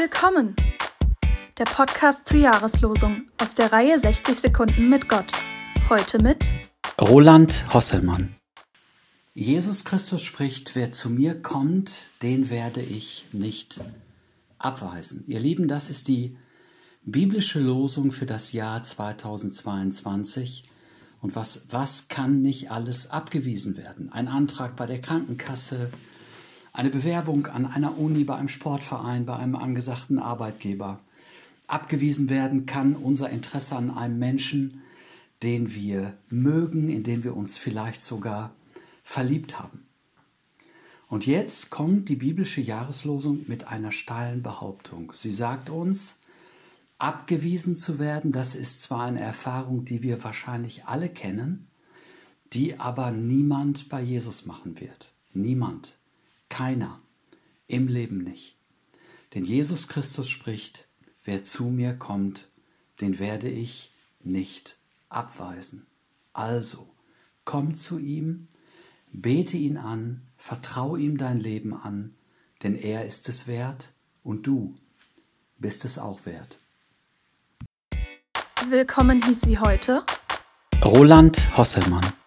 Willkommen! Der Podcast zur Jahreslosung aus der Reihe 60 Sekunden mit Gott. Heute mit Roland Hosselmann. Jesus Christus spricht, wer zu mir kommt, den werde ich nicht abweisen. Ihr Lieben, das ist die biblische Losung für das Jahr 2022. Und was, was kann nicht alles abgewiesen werden? Ein Antrag bei der Krankenkasse, eine Bewerbung an einer Uni, bei einem Sportverein, bei einem angesagten Arbeitgeber. Abgewiesen werden kann unser Interesse an einem Menschen, den wir mögen, in den wir uns vielleicht sogar verliebt haben. Und jetzt kommt die biblische Jahreslosung mit einer steilen Behauptung. Sie sagt uns, abgewiesen zu werden, das ist zwar eine Erfahrung, die wir wahrscheinlich alle kennen, die aber niemand bei Jesus machen wird. Niemand. Keiner. Im Leben nicht. Denn Jesus Christus spricht, wer zu mir kommt, den werde ich nicht abweisen. Also, komm zu ihm, bete ihn an, vertraue ihm dein Leben an, denn er ist es wert und du bist es auch wert. Willkommen hieß sie heute Roland Hosselmann.